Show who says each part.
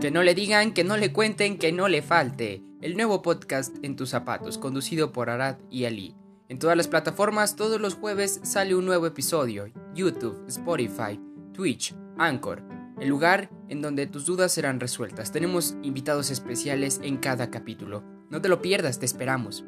Speaker 1: Que no le digan, que no le cuenten, que no le falte. El nuevo podcast En tus zapatos, conducido por Arad y Ali. En todas las plataformas, todos los jueves sale un nuevo episodio. YouTube, Spotify, Twitch, Anchor. El lugar en donde tus dudas serán resueltas. Tenemos invitados especiales en cada capítulo. No te lo pierdas, te esperamos.